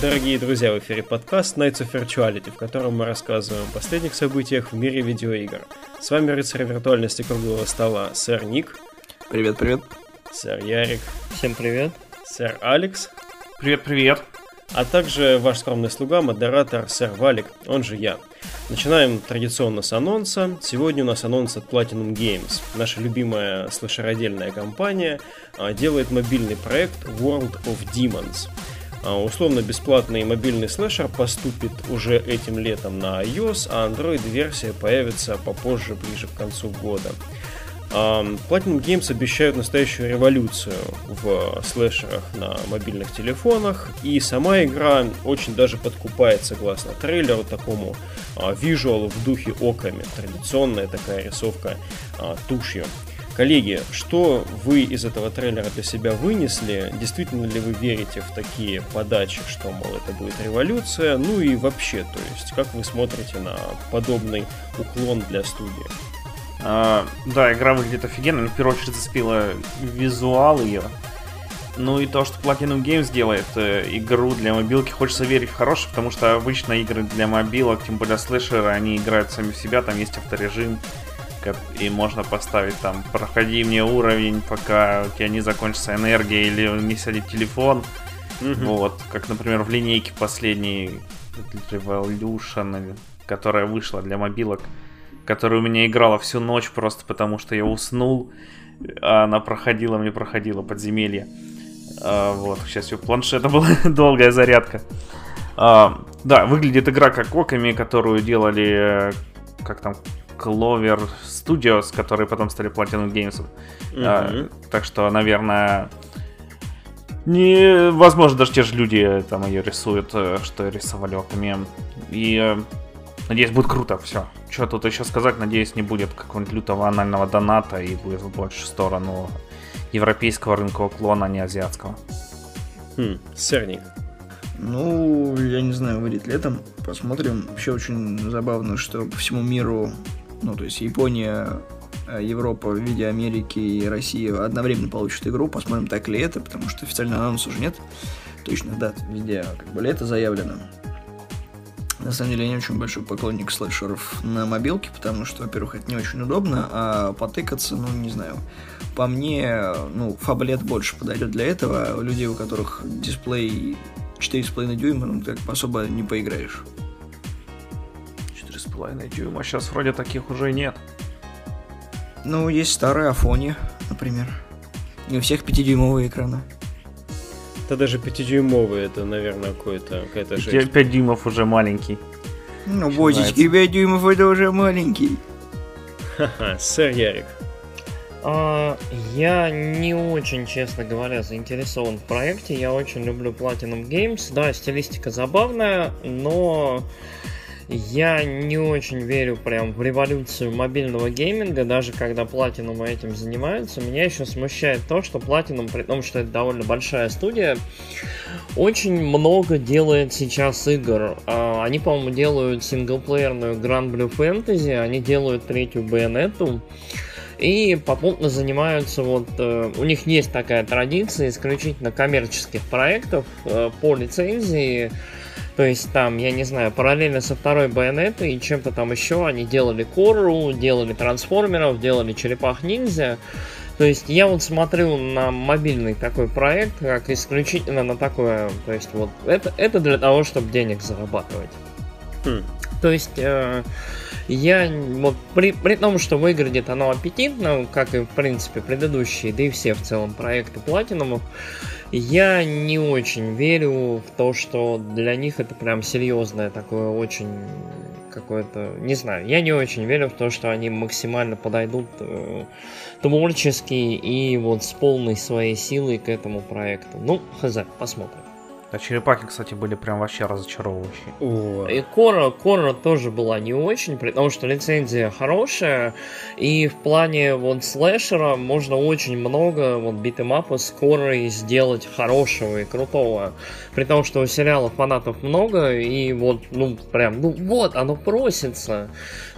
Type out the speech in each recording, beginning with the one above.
Дорогие друзья, в эфире подкаст Nights of Virtuality, в котором мы рассказываем о последних событиях в мире видеоигр. С вами рыцарь виртуальности круглого стола, сэр Ник. Привет, привет. Сэр Ярик. Всем привет. Сэр Алекс. Привет, привет. А также ваш скромный слуга, модератор сэр Валик, он же я. Начинаем традиционно с анонса. Сегодня у нас анонс от Platinum Games. Наша любимая слэшеродельная компания а, делает мобильный проект World of Demons. А, условно-бесплатный мобильный слэшер поступит уже этим летом на iOS, а Android-версия появится попозже, ближе к концу года. Platinum Games обещают настоящую революцию в слэшерах на мобильных телефонах, и сама игра очень даже подкупает, согласно трейлеру, такому визуалу в духе оками, традиционная такая рисовка а, тушью. Коллеги, что вы из этого трейлера для себя вынесли? Действительно ли вы верите в такие подачи, что, мол, это будет революция? Ну и вообще, то есть, как вы смотрите на подобный уклон для студии? А, да, игра выглядит офигенно. В первую очередь зацепила визуал ее. Ну и то, что Platinum Games делает э, игру для мобилки, хочется верить в хорошее, потому что обычно игры для мобилок, тем более слэшеры, они играют сами в себя, там есть авторежим, и можно поставить там проходи мне уровень, пока у тебя не закончится энергия или не сядет телефон. Mm-hmm. Вот, как, например, в линейке последней Revolution, которая вышла для мобилок, которая у меня играла всю ночь просто потому, что я уснул, а она проходила, мне проходила подземелье. А, вот, сейчас у планшета была долгая зарядка. А, да, выглядит игра как оками, которую делали, э, как там, Clover Studios, которые потом стали Platinum Games. Mm-hmm. А, так что, наверное, не, возможно, даже те же люди э, там ее рисуют, э, что рисовали оками. И э, надеюсь, будет круто, все. Что тут еще сказать, надеюсь, не будет какого-нибудь лютого анального доната и будет больше в сторону европейского рынка уклона, а не азиатского. Хм, сырник. Ну, я не знаю, выйдет летом. Посмотрим. Вообще очень забавно, что по всему миру ну, то есть Япония, э, Европа в виде Америки и России одновременно получат игру. Посмотрим, так ли это, потому что официального анонса уже нет. Точных дат везде как бы лето заявлено. На самом деле я не очень большой поклонник слэшеров на мобилке, потому что, во-первых, это не очень удобно, а потыкаться, ну, не знаю. По мне, ну, фаблет больше подойдет для этого. Людей, у которых дисплей 4,5 дюйма, ну, так особо не поиграешь. 4,5 дюйма. Сейчас вроде таких уже нет. Ну, есть старые Афони, например. Не у всех 5-дюймовые экраны. Да даже 5-дюймовые, это, наверное, какой-то, какая-то жесть. 5 дюймов уже маленький. Ну, бодички 5 дюймов это уже маленький. Ха-ха, сэр Ярик. А, я не очень, честно говоря, заинтересован в проекте. Я очень люблю Platinum Games. Да, стилистика забавная, но я не очень верю прям в революцию мобильного гейминга, даже когда Platinum этим занимаются. Меня еще смущает то, что Platinum, при том, что это довольно большая студия, очень много делает сейчас игр. А, они, по-моему, делают синглплеерную Grand Blue Fantasy, они делают третью Bayonetta, и попутно занимаются вот э, у них есть такая традиция исключительно коммерческих проектов э, по лицензии то есть там, я не знаю, параллельно со второй байонетой и чем-то там еще они делали Кору, делали трансформеров, делали черепах ниндзя. То есть я вот смотрю на мобильный такой проект, как исключительно на такое, то есть вот это, это для того, чтобы денег зарабатывать. Хм. То есть э, я вот при, при том, что выглядит оно аппетитно, как и в принципе предыдущие, да и все в целом проекты платинумов, я не очень верю в то, что для них это прям серьезное такое очень какое-то, не знаю, я не очень верю в то, что они максимально подойдут э, творчески и вот с полной своей силой к этому проекту. Ну, хз, посмотрим. А черепахи, кстати, были прям вообще разочаровывающие. О. И Кора, Кора тоже была не очень, потому что лицензия хорошая, и в плане вот слэшера можно очень много вот битэмапа с Корой сделать хорошего и крутого. При том, что у сериала фанатов много, и вот, ну, прям, ну вот, оно просится.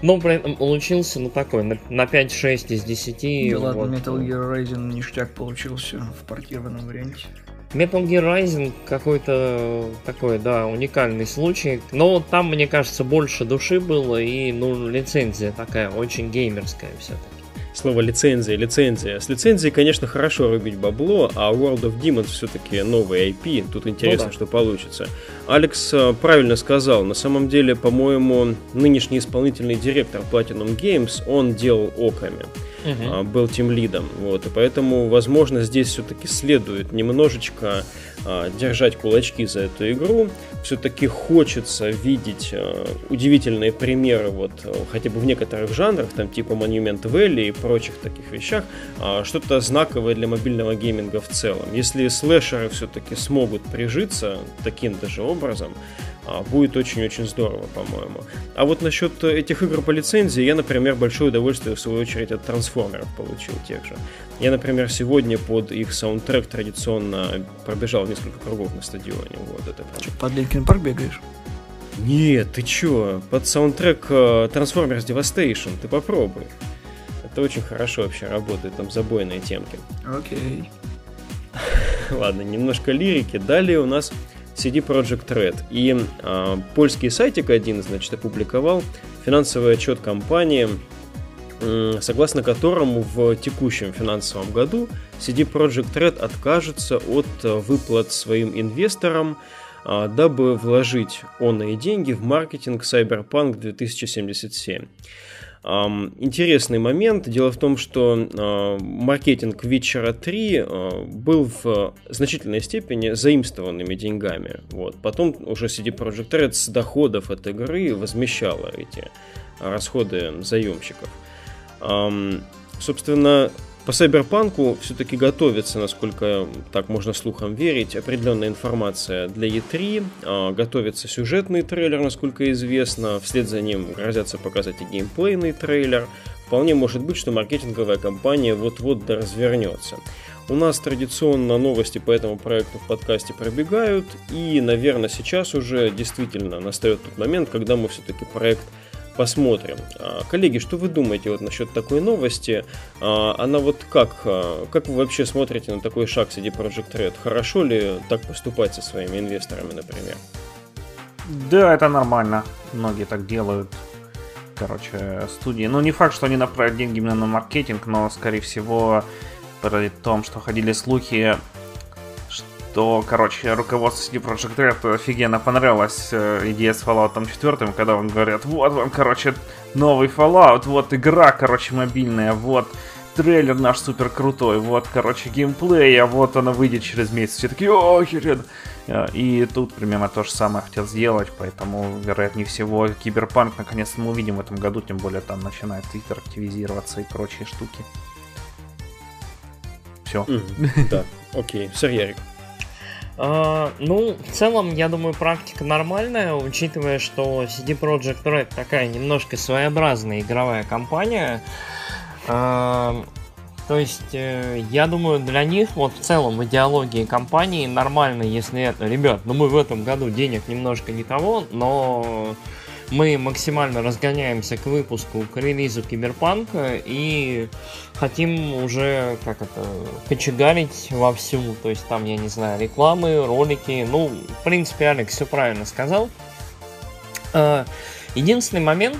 Но при этом получился, ну, такой, на, на 5-6 из 10. Да вот. ладно, Metal Gear Rising ништяк получился в портированном варианте. Metal Gear Rising какой-то такой, да, уникальный случай. Но там, мне кажется, больше души было и, ну, лицензия такая, очень геймерская все-таки слово лицензия, лицензия. С лицензией, конечно, хорошо рубить бабло, а World of Demons все-таки новый IP, тут интересно, ну, да. что получится. Алекс э, правильно сказал, на самом деле, по-моему, нынешний исполнительный директор Platinum Games, он делал оками uh-huh. был тем лидом. Вот, и поэтому, возможно, здесь все-таки следует немножечко а, держать кулачки за эту игру. Все-таки хочется видеть а, удивительные примеры, вот, хотя бы в некоторых жанрах, там типа Monument Valley и прочих таких вещах, а, что-то знаковое для мобильного гейминга в целом. Если слэшеры все-таки смогут прижиться таким даже образом, а, будет очень-очень здорово, по-моему. А вот насчет этих игр по лицензии, я, например, большое удовольствие, в свою очередь, от трансформеров получил тех же. Я, например, сегодня под их саундтрек традиционно пробежал несколько кругов на стадионе. Вот это Что, под Linkin Park бегаешь? Нет, ты чё? Под саундтрек э, Transformers Devastation, ты попробуй. Это очень хорошо вообще работает, там забойные темки. Окей. Ладно, немножко лирики. Далее у нас CD Project Red. И э, польский сайтик один, значит, опубликовал финансовый отчет компании, э, согласно которому в текущем финансовом году CD Project Red откажется от выплат своим инвесторам, э, дабы вложить онные деньги в маркетинг Cyberpunk 2077. Интересный момент. Дело в том, что а, маркетинг Witcher 3 а, был в значительной степени заимствованными деньгами. Вот. Потом уже CD Projekt Red с доходов от игры возмещала эти расходы заемщиков. Собственно, по Сайберпанку все-таки готовится, насколько так можно слухам верить, определенная информация для E3. А, готовится сюжетный трейлер, насколько известно. Вслед за ним грозятся показать и геймплейный трейлер. Вполне может быть, что маркетинговая кампания вот-вот развернется. У нас традиционно новости по этому проекту в подкасте пробегают, и, наверное, сейчас уже действительно настает тот момент, когда мы все-таки проект посмотрим. А, коллеги, что вы думаете вот насчет такой новости? А, она вот как, а, как вы вообще смотрите на такой шаг CD Project Red? Хорошо ли так поступать со своими инвесторами, например? Да, это нормально. Многие так делают. Короче, студии. Ну, не факт, что они направят деньги именно на маркетинг, но, скорее всего, при том, что ходили слухи то, короче, руководство CD Projekt Red офигенно понравилась э, идея с Fallout 4, когда вам говорят, вот вам, короче, новый Fallout, вот игра, короче, мобильная, вот трейлер наш супер крутой, вот, короче, геймплей, а вот она выйдет через месяц. Все такие, о, херен. Э, и тут примерно то же самое хотел сделать, поэтому, вероятнее всего, Киберпанк наконец-то мы увидим в этом году, тем более там начинает Твиттер активизироваться и прочие штуки. Все. Да, окей. Сэр Ярик. Uh, ну, в целом, я думаю, практика нормальная, учитывая, что CD Projekt Red такая немножко своеобразная игровая компания. Uh, то есть, uh, я думаю, для них вот в целом в идеологии компании нормально, если это, ребят, ну мы в этом году денег немножко не того, но мы максимально разгоняемся к выпуску, к релизу Киберпанка и хотим уже, как это, кочегарить вовсю. То есть там, я не знаю, рекламы, ролики. Ну, в принципе, Алекс все правильно сказал. А, единственный момент,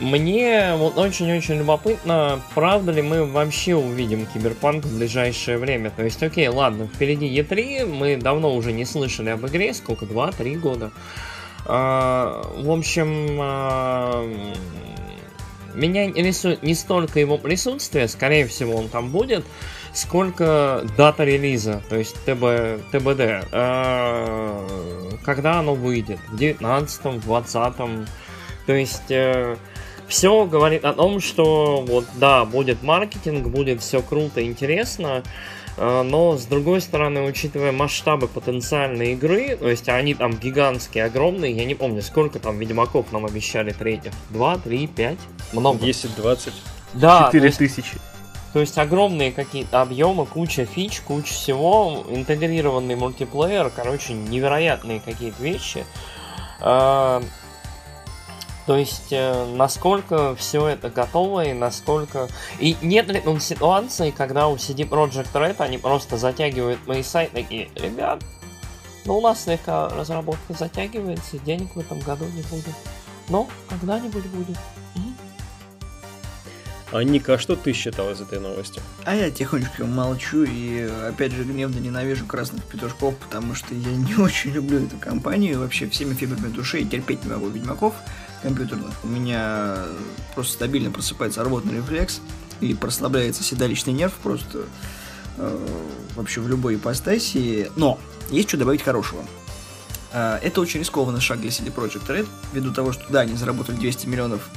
мне вот очень-очень любопытно, правда ли мы вообще увидим Киберпанк в ближайшее время. То есть, окей, ладно, впереди E3, мы давно уже не слышали об игре, сколько, 2-3 года. А, в общем, а, меня не столько его присутствие, скорее всего он там будет, сколько дата релиза, то есть ТБ, ТБД. А, когда оно выйдет? В 19 20 То есть э, все говорит о том, что вот да, будет маркетинг, будет все круто, интересно. Но, с другой стороны, учитывая масштабы потенциальной игры, то есть они там гигантские, огромные, я не помню, сколько там Ведьмаков нам обещали третьих. Два, три, пять? Много. 10, 20. Да. 4 тысячи. То есть огромные какие-то объемы, куча фич, куча всего, интегрированный мультиплеер, короче, невероятные какие-то вещи. То есть, э, насколько все это готово и насколько... И нет ли там ситуации, когда у CD Projekt Red они просто затягивают мои сайты такие, ребят, ну у нас слегка разработка затягивается, денег в этом году не будет. Но когда-нибудь будет. А Ника, а что ты считал из этой новости? А я тихонечко молчу и, опять же, гневно ненавижу красных петушков, потому что я не очень люблю эту компанию, вообще всеми фибрами души, и терпеть не могу ведьмаков компьютерных. У меня просто стабильно просыпается работный рефлекс, и прослабляется седалищный нерв просто э, вообще в любой ипостаси. Но есть что добавить хорошего. Э, это очень рискованный шаг для CD Projekt Red, ввиду того, что да, они заработали 200 миллионов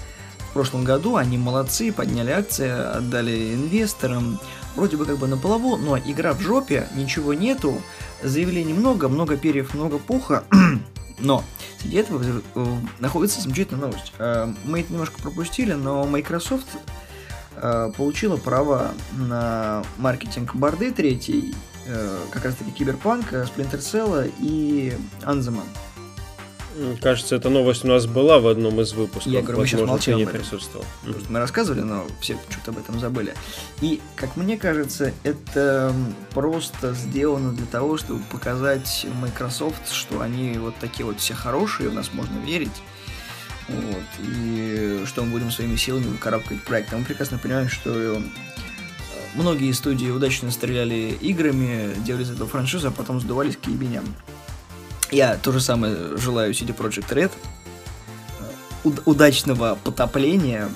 в прошлом году они молодцы, подняли акции, отдали инвесторам, вроде бы как бы на плаву, но игра в жопе, ничего нету, заявлений много, много перьев, много пуха, но среди этого э, находится замечательная новость. Э, мы это немножко пропустили, но Microsoft э, получила право на маркетинг борды третий, как раз таки Киберпанк, Splinter Cell и Anthem. Кажется, эта новость у нас была в одном из выпусков. Я говорю, мы сейчас молчим не присутствовал. Просто мы рассказывали, но все что-то об этом забыли. И, как мне кажется, это просто сделано для того, чтобы показать Microsoft, что они вот такие вот все хорошие, в нас можно верить. Вот, и что мы будем своими силами выкарабкать проект. А мы прекрасно понимаем, что э, многие студии удачно стреляли играми, делали из этого франшизу, а потом сдувались к ебеням. Я то же самое желаю CD Project Red. Уд- удачного потопления.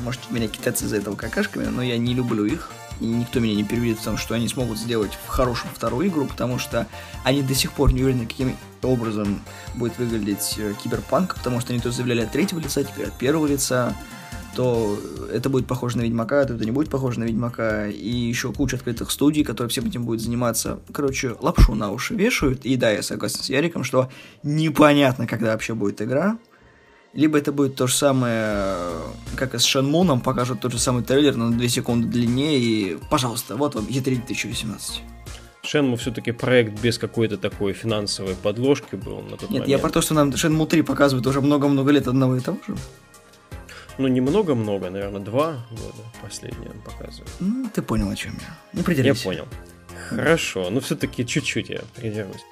Может, меня китайцы за этого какашками, но я не люблю их. И никто меня не переведет в том, что они смогут сделать в хорошем вторую игру, потому что они до сих пор не уверены, каким образом будет выглядеть э, киберпанк, потому что они то заявляли от третьего лица, теперь от первого лица то это будет похоже на Ведьмака, то это не будет похоже на Ведьмака, и еще куча открытых студий, которые всем этим будут заниматься. Короче, лапшу на уши вешают, и да, я согласен с Яриком, что непонятно, когда вообще будет игра, либо это будет то же самое, как и с Шенмуном, покажут тот же самый трейлер, но на 2 секунды длиннее, и, пожалуйста, вот вам E3 2018. Шенму все-таки проект без какой-то такой финансовой подложки был на тот Нет, момент. я про то, что нам Шенму 3 показывают уже много-много лет одного и того же. Ну, немного-много, наверное, два года последние он показывает. Ну, ты понял, о чем я. Не придерживайся. Я понял. Хорошо, но все-таки чуть-чуть я придерживаюсь.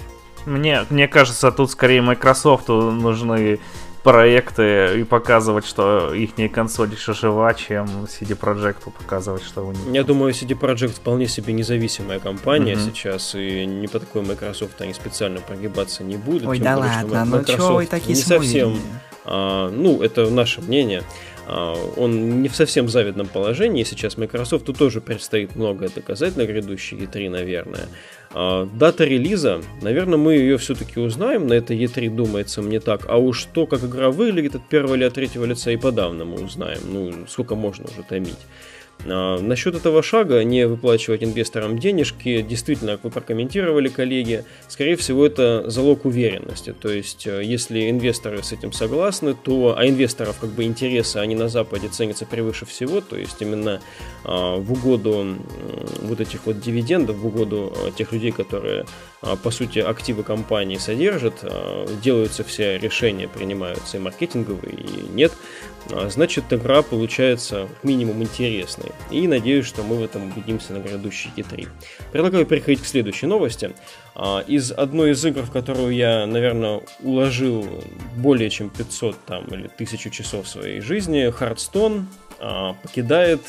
Мне, мне кажется, тут скорее Microsoft нужны проекты и показывать, что их консоль еще жива, чем CD Projekt показывать, что у них. Я думаю, CD Projekt вполне себе независимая компания mm-hmm. сейчас, и не по такой Microsoft они специально прогибаться не будут. Ой, да ладно, ну чего вы такие не совсем, а, ну, это наше мнение. А, он не в совсем завидном положении. Сейчас Microsoft тут тоже предстоит многое доказать на грядущей E3, наверное. А, дата релиза, наверное, мы ее все-таки узнаем на этой E3, думается мне так. А уж то, как игра выглядит от первого или от третьего лица, и подавно мы узнаем. Ну, сколько можно уже томить. А, насчет этого шага, не выплачивать инвесторам денежки, действительно, как вы прокомментировали, коллеги, скорее всего, это залог уверенности. То есть, э, если инвесторы с этим согласны, то, а инвесторов как бы интересы, они на Западе ценятся превыше всего, то есть именно а, в угоду вот этих вот дивидендов, в угоду а, тех людей, которые, по сути, активы компании содержат, а, делаются все решения, принимаются и маркетинговые, и нет, а, значит, игра получается минимум интересной. И надеюсь, что мы в этом убедимся на грядущей E3. Предлагаю переходить к следующей новости. А, из одной из игр, в которую я, наверное, уложил более чем 500 там, или 1000 часов своей жизни, Hearthstone а, покидает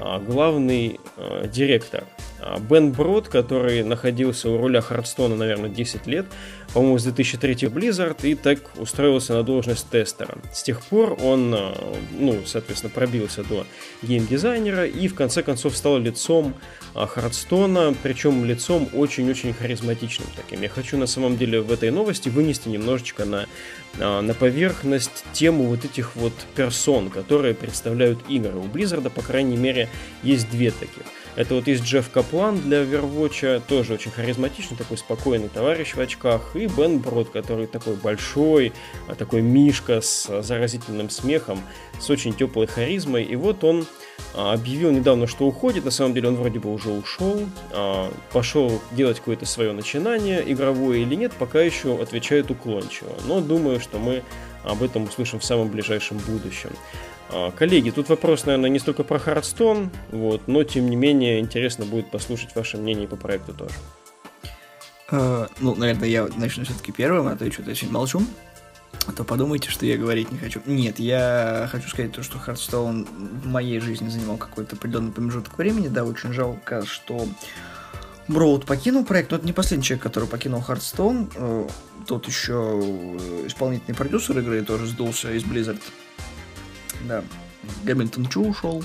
главный директор. Бен Брод, который находился у руля Хардстона, наверное, 10 лет, по-моему, с 2003 Blizzard, и так устроился на должность тестера. С тех пор он, э, ну, соответственно, пробился до геймдизайнера и в конце концов стал лицом Хардстона, причем лицом очень-очень харизматичным таким. Я хочу на самом деле в этой новости вынести немножечко на, э, на поверхность тему вот этих вот персон, которые представляют игры. У Blizzard, по крайней мере, есть две таких. Это вот есть Джефф Каплан для Overwatch, тоже очень харизматичный, такой спокойный товарищ в очках, и Бен Брод, который такой большой, а такой мишка с заразительным смехом, с очень теплой харизмой. И вот он а, объявил недавно, что уходит. На самом деле он вроде бы уже ушел, а, пошел делать какое-то свое начинание, игровое или нет, пока еще отвечает уклончиво. Но думаю, что мы об этом услышим в самом ближайшем будущем. А, коллеги, тут вопрос, наверное, не столько про Hearthstone, вот, но тем не менее интересно будет послушать ваше мнение по проекту тоже. Э, ну, наверное, я начну все-таки первым, а то я что-то очень молчу. А то подумайте, что я говорить не хочу. Нет, я хочу сказать то, что Hearthstone в моей жизни занимал какой-то определенный промежуток времени. Да, очень жалко, что Броуд покинул проект, но это не последний человек, который покинул Hearthstone. Э, тот еще исполнительный продюсер игры тоже сдулся из Blizzard. Да, Гамильтон Чу ушел.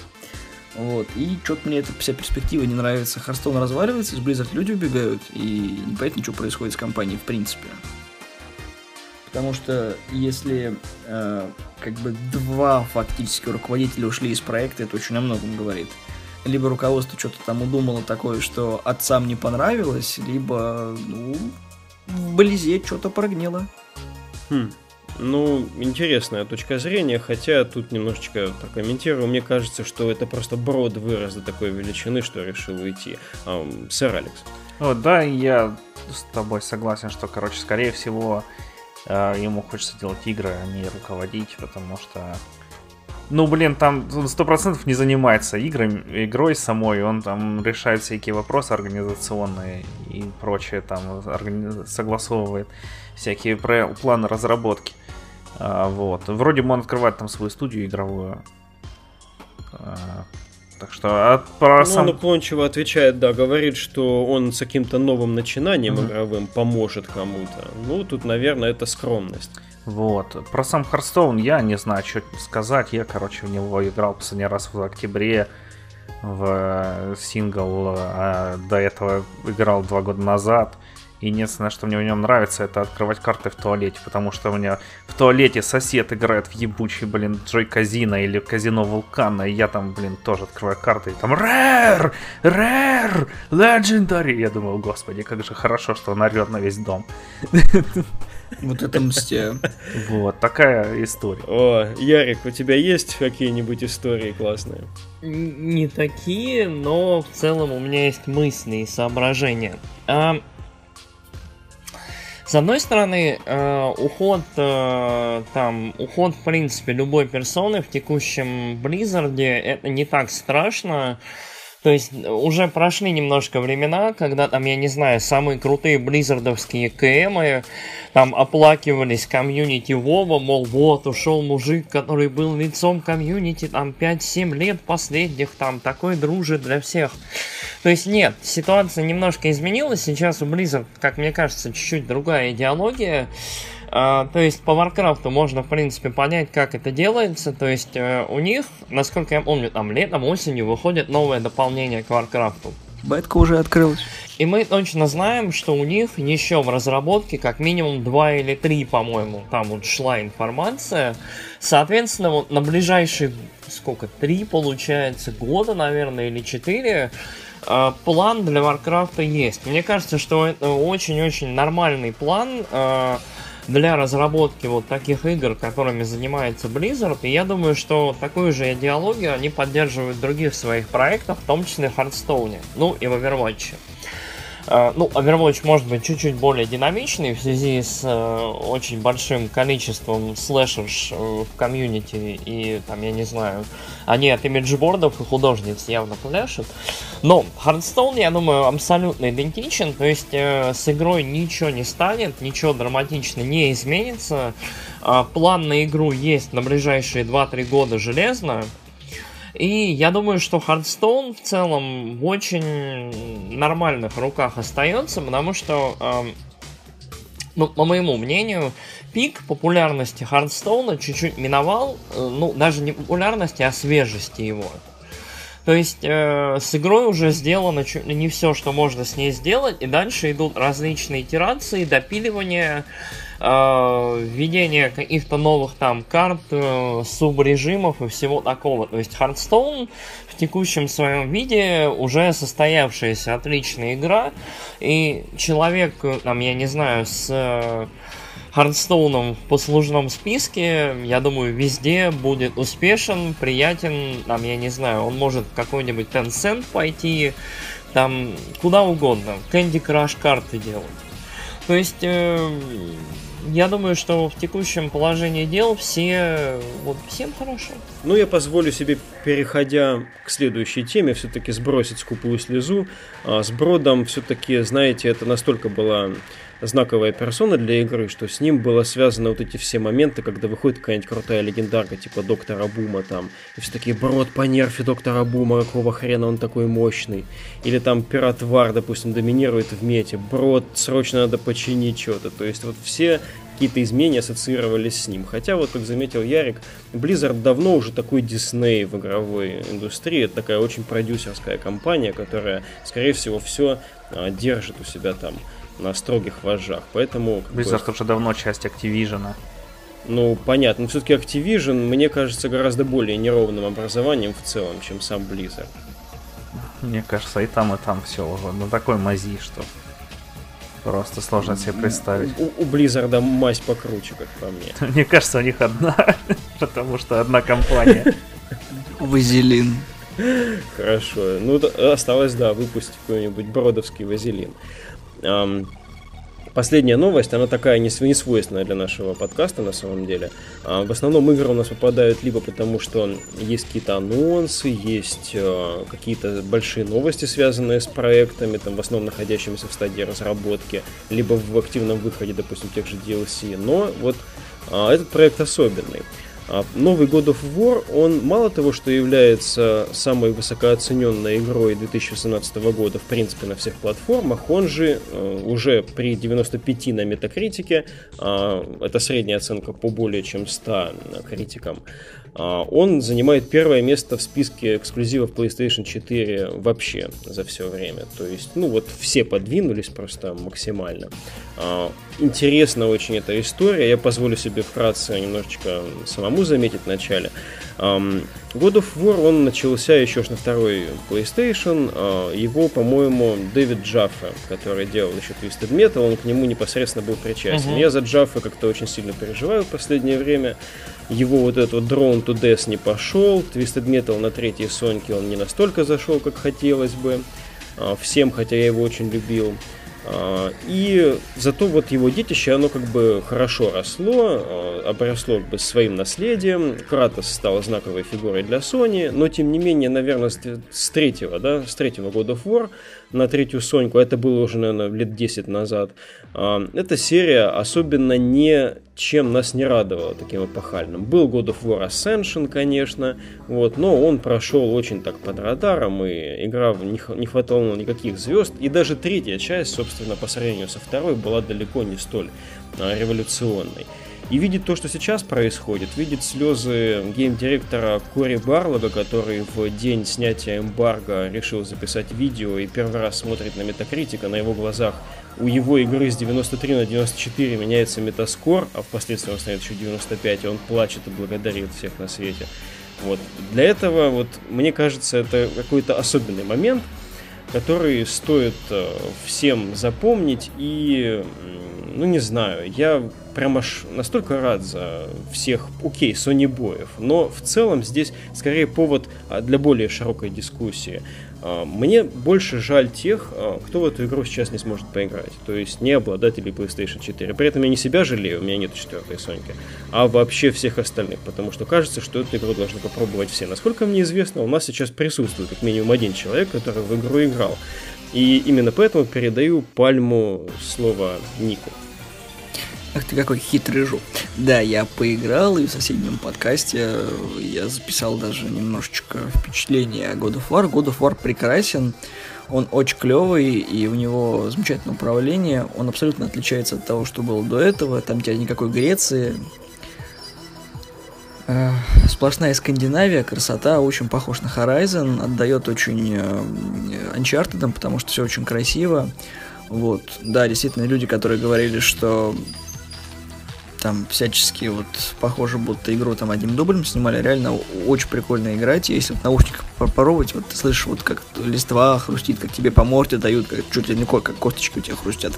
Вот. И что-то мне эта вся перспектива не нравится. Харстоун разваливается, из Blizzard люди убегают, и непонятно, что происходит с компанией в принципе. Потому что если э, как бы два фактически руководителя ушли из проекта, это очень о многом говорит. Либо руководство что-то там удумало такое, что отцам не понравилось, либо, ну, в Близе что-то прогнило. Хм. Ну, интересная точка зрения, хотя тут немножечко прокомментирую. Мне кажется, что это просто брод вырос до такой величины, что решил уйти. Эм, сэр Алекс. О, да, я с тобой согласен, что, короче, скорее всего, э, ему хочется делать игры, а не руководить, потому что... Ну, блин, там он сто процентов не занимается играми, игрой самой, он там решает всякие вопросы организационные и прочее, там органи... согласовывает всякие планы разработки. А, вот. Вроде бы он открывает там свою студию игровую. А, так что а про ну, сам... Он уклончиво отвечает, да, говорит, что он с каким-то новым начинанием mm-hmm. игровым поможет кому-то. Ну, тут, наверное, это скромность. Вот. Про сам Харстоун я не знаю, что сказать. Я, короче, в него играл последний раз в октябре в э, сингл, а до этого играл два года назад. Единственное, что мне в нем нравится, это открывать карты в туалете, потому что у меня в туалете сосед играет в ебучий, блин, Джой Казино или Казино Вулкана, и я там, блин, тоже открываю карты, и там Rare! Rare! Legendary! Я думаю, господи, как же хорошо, что он орет на весь дом. Вот это мстя. Вот, такая история. О, Ярик, у тебя есть какие-нибудь истории классные? Не такие, но в целом у меня есть мысли и соображения. А, с одной стороны, э, уход э, там, уход в принципе любой персоны в текущем Blizzard е это не так страшно, то есть уже прошли немножко времена, когда там, я не знаю, самые крутые близзардовские CM ы там оплакивались комьюнити Вова, мол, вот, ушел мужик, который был лицом комьюнити там 5-7 лет последних, там, такой дружище для всех. То есть нет, ситуация немножко изменилась, сейчас у Blizzard, как мне кажется, чуть-чуть другая идеология, то есть по Варкрафту можно, в принципе, понять, как это делается. То есть э, у них, насколько я помню, там летом, осенью выходит новое дополнение к Варкрафту. Бетка уже открылась. И мы точно знаем, что у них еще в разработке как минимум 2 или 3, по-моему, там вот шла информация. Соответственно, вот на ближайшие, сколько, 3, получается, года, наверное, или 4, Э, план для Варкрафта есть. Мне кажется, что это очень-очень нормальный план. Для разработки вот таких игр, которыми занимается Blizzard. И я думаю, что такую же идеологию они поддерживают в других своих проектах, в том числе в Hearthstone, ну и в Overwatch. А, ну, Overwatch может быть чуть-чуть более динамичный в связи с э, очень большим количеством слэшерш э, в комьюнити и там, я не знаю, они от имиджбордов и художниц явно пляшут. Но Hearthstone, я думаю, абсолютно идентичен, то есть э, с игрой ничего не станет, ничего драматично не изменится. Э, план на игру есть на ближайшие 2-3 года железно. И я думаю, что Hearthstone в целом в очень нормальных руках остается, потому что, э, ну, по моему мнению, пик популярности Хардстоуна чуть-чуть миновал, э, ну, даже не популярности, а свежести его. То есть э, с игрой уже сделано чуть ли не все, что можно с ней сделать, и дальше идут различные итерации, допиливания, введение каких-то новых там карт, э, субрежимов и всего такого. То есть Hearthstone в текущем своем виде уже состоявшаяся отличная игра, и человек, там, я не знаю, с Хардстоуном в послужном списке, я думаю, везде будет успешен, приятен, там, я не знаю, он может в какой-нибудь Tencent пойти, там, куда угодно, Candy Crush карты делать. То есть, э, я думаю, что в текущем положении дел все, вот, всем хорошо. Ну, я позволю себе, переходя к следующей теме, все-таки сбросить скупую слезу. А, с Бродом все-таки, знаете, это настолько была знаковая персона для игры, что с ним было связано вот эти все моменты, когда выходит какая-нибудь крутая легендарка, типа Доктора Бума там, и все такие, брод по нерфе Доктора Бума, какого хрена он такой мощный. Или там Пират Вар, допустим, доминирует в мете, брод, срочно надо починить что-то. То есть вот все какие-то изменения ассоциировались с ним. Хотя, вот как заметил Ярик, Blizzard давно уже такой Дисней в игровой индустрии. Это такая очень продюсерская компания, которая, скорее всего, все а, держит у себя там на строгих вожжах. Поэтому... Blizzard бы, уже давно часть Activision. Ну, понятно. Но все-таки Activision, мне кажется, гораздо более неровным образованием в целом, чем сам Blizzard. Мне кажется, и там, и там все уже на такой мази, что просто сложно себе представить. У, у Blizzard мазь покруче, как по мне. Мне кажется, у них одна, потому что одна компания. Вазелин. Хорошо. Ну, осталось, да, выпустить какой-нибудь бродовский вазелин. Последняя новость, она такая не свойственная для нашего подкаста на самом деле. А, в основном игры у нас попадают либо потому, что есть какие-то анонсы, есть э, какие-то большие новости, связанные с проектами, там, в основном находящимися в стадии разработки, либо в активном выходе, допустим, тех же DLC. Но вот а, этот проект особенный. А новый God of War, он мало того, что является самой высокооцененной игрой 2018 года, в принципе, на всех платформах, он же э, уже при 95 на метакритике, э, это средняя оценка по более чем 100 критикам, а, он занимает первое место в списке эксклюзивов PlayStation 4 вообще за все время. То есть, ну вот все подвинулись просто максимально. А, интересна очень эта история. Я позволю себе вкратце немножечко самому заметить в начале. God of War, он начался еще на второй PlayStation. А, его, по-моему, Дэвид Джаффа, который делал еще Twisted Metal, он к нему непосредственно был причастен. Uh-huh. Я за Джаффа как-то очень сильно переживаю в последнее время. Его вот этот вот Drone to Death не пошел. Twisted Metal на третьей Соньке он не настолько зашел, как хотелось бы. А, всем, хотя я его очень любил. А, и зато вот его детище, оно как бы хорошо росло, а, обросло как бы своим наследием. Кратос стал знаковой фигурой для Sony, но тем не менее, наверное, с третьего, да, с третьего God of War на третью Соньку, это было уже, наверное, лет 10 назад, эта серия особенно не чем нас не радовала таким эпохальным. Был God of War Ascension, конечно, вот, но он прошел очень так под радаром, и игра не хватало никаких звезд, и даже третья часть, собственно, по сравнению со второй, была далеко не столь а, революционной. И видит то, что сейчас происходит, видит слезы гейм-директора Кори Барлога, который в день снятия эмбарго решил записать видео и первый раз смотрит на Метакритика, на его глазах у его игры с 93 на 94 меняется метаскор, а впоследствии он станет еще 95, и он плачет и благодарит всех на свете. Вот. Для этого, вот, мне кажется, это какой-то особенный момент, который стоит э, всем запомнить и, ну не знаю, я прям аж настолько рад за всех, окей, Sony боев, но в целом здесь скорее повод а, для более широкой дискуссии. А, мне больше жаль тех, а, кто в эту игру сейчас не сможет поиграть, то есть не обладателей PlayStation 4. При этом я не себя жалею, у меня нет четвертой Соньки, а вообще всех остальных, потому что кажется, что эту игру должны попробовать все. Насколько мне известно, у нас сейчас присутствует как минимум один человек, который в игру играл. И именно поэтому передаю пальму слова Нику. Ах ты какой хитрый жук. Да, я поиграл, и в соседнем подкасте я записал даже немножечко впечатление о God of War. God of War прекрасен, он очень клевый, и у него замечательное управление. Он абсолютно отличается от того, что было до этого. Там у тебя никакой Греции. Э, сплошная Скандинавия, красота, очень похож на Horizon, отдает очень э, Uncharted, потому что все очень красиво. Вот, да, действительно, люди, которые говорили, что там всячески вот похоже, будто игру там одним дублем снимали, реально очень прикольно играть, если в наушниках попробовать, вот ты слышишь, вот как листва хрустит, как тебе по морде дают, как чуть ли не как косточки у тебя хрустят.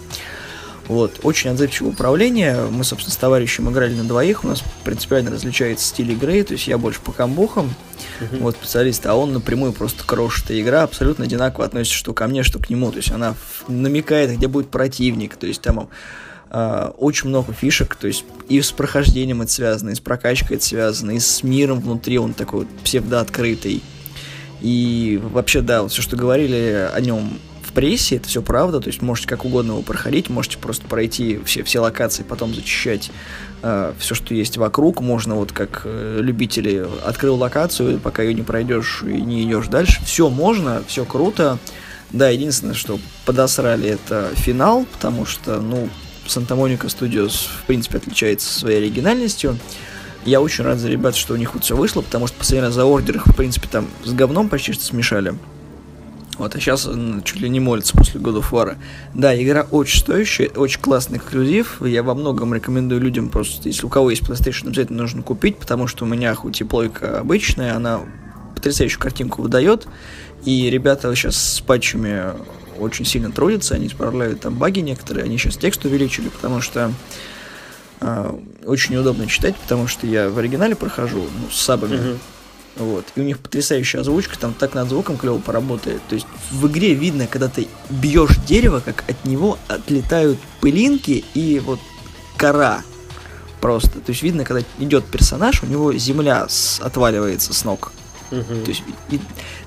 Вот, очень отзывчивое управление. Мы, собственно, с товарищем играли на двоих. У нас принципиально различается стиль игры. То есть я больше по камбухам, uh-huh. вот специалист, а он напрямую просто крошит. И игра абсолютно одинаково относится что ко мне, что к нему. То есть она намекает, где будет противник. То есть там Uh, очень много фишек, то есть и с прохождением это связано, и с прокачкой это связано, и с миром внутри, он такой вот псевдооткрытый. И вообще, да, вот все, что говорили о нем прессе, это все правда, то есть можете как угодно его проходить, можете просто пройти все, все локации, потом зачищать э, все, что есть вокруг, можно вот как э, любители открыл локацию, пока ее не пройдешь и не идешь дальше, все можно, все круто, да, единственное, что подосрали это финал, потому что, ну, Санта-Моника Studios, в принципе, отличается своей оригинальностью, я очень рад за ребят, что у них вот все вышло, потому что раз за ордер их, в принципе, там с говном почти что смешали. Вот, а сейчас чуть ли не молится после года фара. Да, игра очень стоящая, очень классный эксклюзив. Я во многом рекомендую людям просто, если у кого есть PlayStation, обязательно нужно купить, потому что у меня хоть и плойка обычная, она потрясающую картинку выдает. И ребята сейчас с патчами очень сильно трудятся, они исправляют там баги некоторые, они сейчас текст увеличили, потому что э, очень неудобно читать, потому что я в оригинале прохожу, ну, с сабами. Uh-huh. Вот. И у них потрясающая озвучка, там так над звуком клево поработает. То есть в игре видно, когда ты бьешь дерево, как от него отлетают пылинки и вот кора просто. То есть видно, когда идет персонаж, у него земля с, отваливается с ног. Uh-huh. То есть и,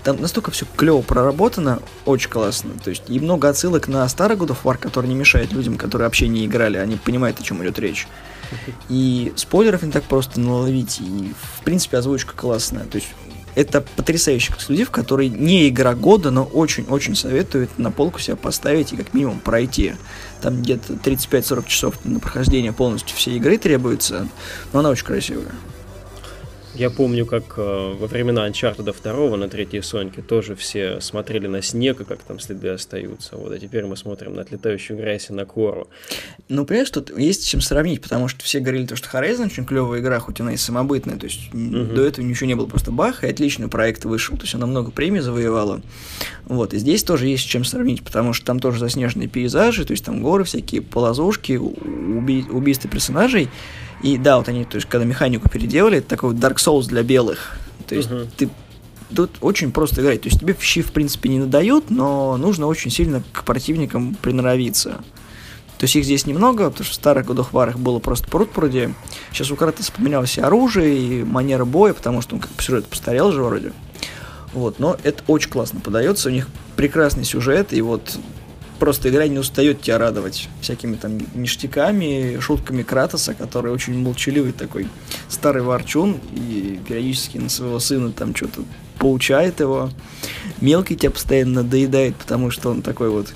там настолько все клево проработано, очень классно. То есть и много отсылок на старый God of War, который не мешает людям, которые вообще не играли, они понимают, о чем идет речь. И спойлеров не так просто наловить. И, в принципе, озвучка классная. То есть это потрясающий эксклюзив, который не игра года, но очень-очень советует на полку себя поставить и как минимум пройти. Там где-то 35-40 часов на прохождение полностью всей игры требуется, но она очень красивая. Я помню, как э, во времена Uncharted 2 на третьей Соньке тоже все смотрели на снег, и как там следы остаются. Вот, а теперь мы смотрим на отлетающую грязь и на кору. Ну, понимаешь, тут есть с чем сравнить, потому что все говорили, то, что Horizon очень клевая игра, хоть она и самобытная, то есть угу. до этого ничего не было, просто бах, и отличный проект вышел, то есть она много премий завоевала. Вот, и здесь тоже есть с чем сравнить, потому что там тоже заснеженные пейзажи, то есть там горы всякие, полозушки, уби- убийства персонажей, и да, вот они, то есть, когда механику переделали, это такой Dark Souls для белых. То есть, uh-huh. ты тут очень просто играть. То есть тебе щи, в принципе, не надают, но нужно очень сильно к противникам приноровиться. То есть их здесь немного, потому что в старых годах варах было просто пруд пруди. Сейчас у Кратоса поменялось и оружие, и манера боя, потому что он как бы сюжет постарел же вроде. Вот, но это очень классно подается, у них прекрасный сюжет, и вот просто игра не устает тебя радовать всякими там ништяками, шутками Кратоса, который очень молчаливый такой старый ворчун и периодически на своего сына там что-то получает его. Мелкий тебя постоянно надоедает, потому что он такой вот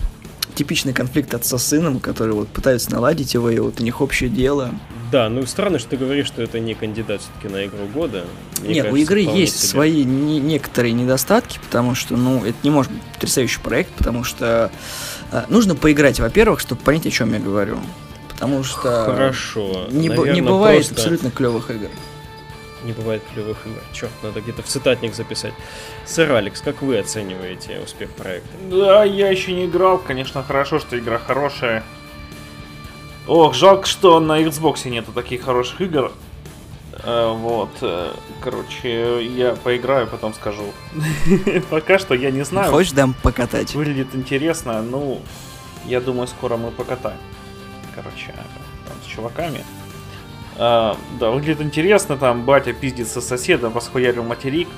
типичный конфликт отца с сыном, который вот пытаются наладить его, и вот у них общее дело. Да, ну странно, что ты говоришь, что это не кандидат все-таки на игру года. Мне Нет, кажется, у игры есть себе. свои не, некоторые недостатки, потому что, ну, это не может быть потрясающий проект, потому что нужно поиграть, во-первых, чтобы понять, о чем я говорю. Потому что Хорошо. Не, Наверное, не бывает просто... абсолютно клевых игр не бывает клевых игр. Черт, надо где-то в цитатник записать. Сэр Алекс, как вы оцениваете успех проекта? Да, я еще не играл. Конечно, хорошо, что игра хорошая. Ох, жалко, что на Xbox нету таких хороших игр. Э, вот, э, короче, я поиграю, потом скажу. Пока что я не знаю. Хочешь дам покатать? Выглядит интересно, ну, я думаю, скоро мы покатаем. Короче, там с чуваками. А, да, выглядит интересно, там батя пиздится соседа, восхуярил материк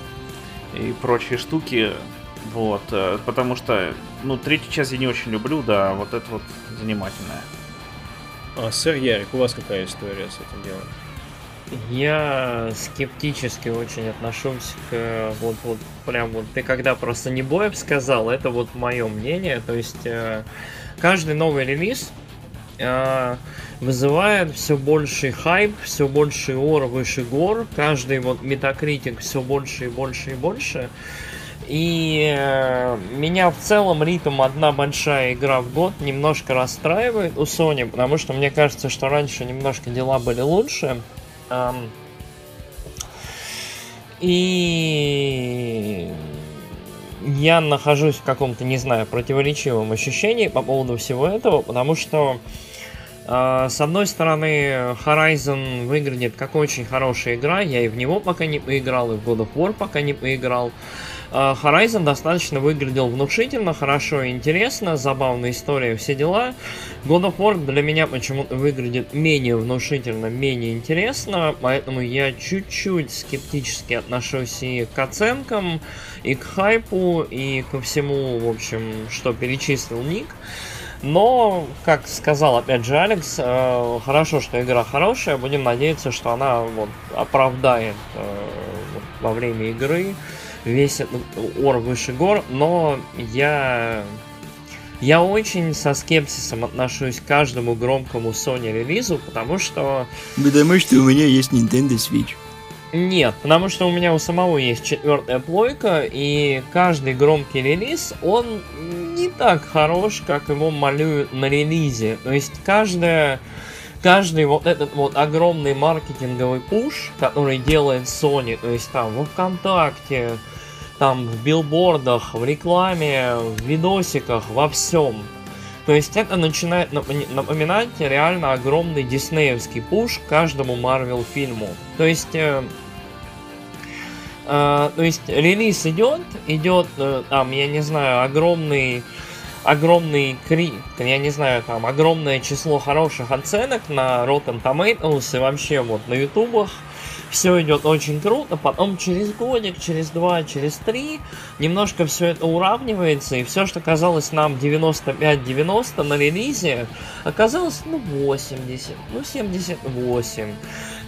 и прочие штуки. Вот, э, потому что, ну, третью часть я не очень люблю, да, вот это вот занимательное. А, сэр Ярик, у вас какая история с этим делом? Я скептически очень отношусь к вот вот прям вот ты когда просто не боев сказал, это вот мое мнение, то есть э, каждый новый релиз э, вызывает все больший хайп, все больше ор выше гор, каждый вот метакритик все больше и больше и больше. И э, меня в целом ритм одна большая игра в год немножко расстраивает у Sony, потому что мне кажется, что раньше немножко дела были лучше. И я нахожусь в каком-то, не знаю, противоречивом ощущении по поводу всего этого, потому что с одной стороны, Horizon выглядит как очень хорошая игра, я и в него пока не поиграл, и в God of War пока не поиграл. А, Horizon достаточно выглядел внушительно, хорошо и интересно, забавная история, все дела. God of War для меня почему-то выглядит менее внушительно, менее интересно, поэтому я чуть-чуть скептически отношусь и к оценкам, и к хайпу, и ко всему, в общем, что перечислил Ник. Но, как сказал опять же Алекс, э, хорошо, что игра хорошая, будем надеяться, что она вот, оправдает э, вот, во время игры весь этот ор выше гор, но я я очень со скепсисом отношусь к каждому громкому Sony релизу, потому что... Потому что у меня есть Nintendo Switch. Нет, потому что у меня у самого есть четвертая плойка, и каждый громкий релиз, он не так хорош, как его малюют на релизе. То есть каждая каждый вот этот вот огромный маркетинговый пуш, который делает Sony, то есть там во ВКонтакте, там в билбордах, в рекламе, в видосиках, во всем. То есть это начинает напоминать реально огромный диснеевский пуш каждому Марвел фильму. То есть э, то есть релиз идет, идет uh, там, я не знаю, огромный огромный крик, я не знаю, там огромное число хороших оценок на Rotten Tomatoes и вообще вот на ютубах все идет очень круто, потом через годик, через два, через три немножко все это уравнивается, и все, что казалось нам 95-90 на релизе, оказалось, ну, 80, ну, 78.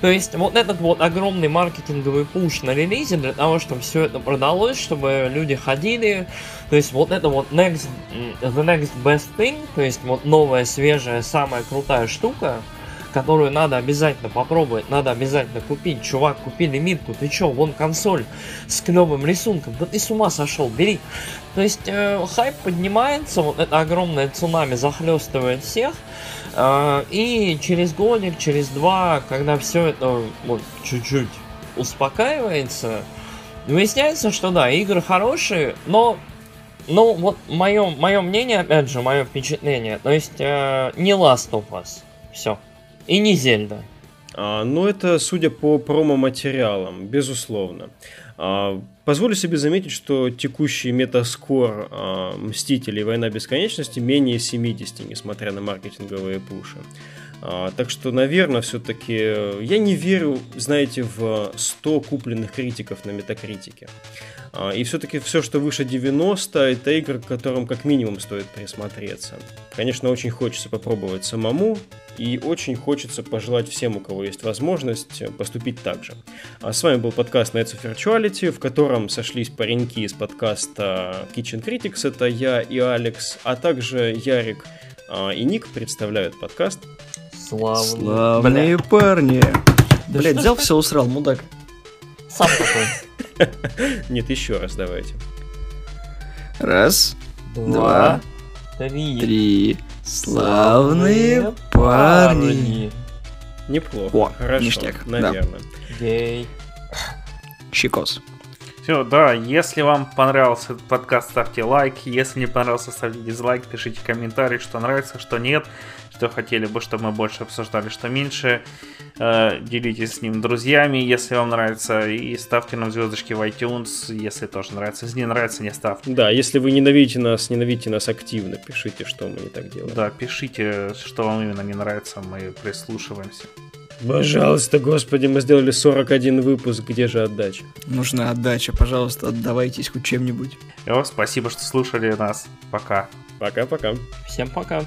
То есть вот этот вот огромный маркетинговый пуш на релизе для того, чтобы все это продалось, чтобы люди ходили, то есть вот это вот next, the next best thing, то есть вот новая, свежая, самая крутая штука, которую надо обязательно попробовать, надо обязательно купить. Чувак, купи лимитку, ты чё, вон консоль с клевым рисунком, да ты с ума сошел, бери. То есть э, хайп поднимается, вот это огромное цунами захлестывает всех, э, и через годик, через два, когда все это вот чуть-чуть успокаивается, выясняется, что да, игры хорошие, но ну, вот мое, мое мнение, опять же, мое впечатление. То есть, э, не Last of Us. Все. И не Зельда. А, ну, это судя по промо-материалам, безусловно. А, позволю себе заметить, что текущий метаскор а, Мстителей Война Бесконечности менее 70, несмотря на маркетинговые пуши. А, так что, наверное, все-таки я не верю, знаете, в 100 купленных критиков на метакритике. А, и все-таки все, что выше 90, это игры, к которым как минимум стоит присмотреться. Конечно, очень хочется попробовать самому, и очень хочется пожелать всем, у кого есть возможность, поступить так же. А с вами был подкаст Nights of Virtuality, в котором сошлись пареньки из подкаста Kitchen Critics, это я и Алекс, а также Ярик а, и Ник представляют подкаст. Славные, Славные Бля. парни. Да Блять, взял все усрал, мудак. Сам такой. Нет, еще раз давайте. Раз, два, три. три. Славные парни. Неплохо. О, Хорошо, ништяк. Наверное. Гей. Чикос. Все, да, если вам понравился этот подкаст, ставьте лайк. Если не понравился, ставьте дизлайк, пишите комментарий, что нравится, что нет, что хотели бы, чтобы мы больше обсуждали, что меньше. Э, делитесь с ним друзьями, если вам нравится, и ставьте нам звездочки в iTunes, если тоже нравится. Если не нравится, не ставьте. Да, если вы ненавидите нас, ненавидите нас активно, пишите, что мы не так делаем. Да, пишите, что вам именно не нравится, мы прислушиваемся. Пожалуйста, господи, мы сделали 41 выпуск, где же отдача? Нужна отдача, пожалуйста, отдавайтесь хоть чем-нибудь. Спасибо, что слушали нас. Пока. Пока-пока. Всем пока.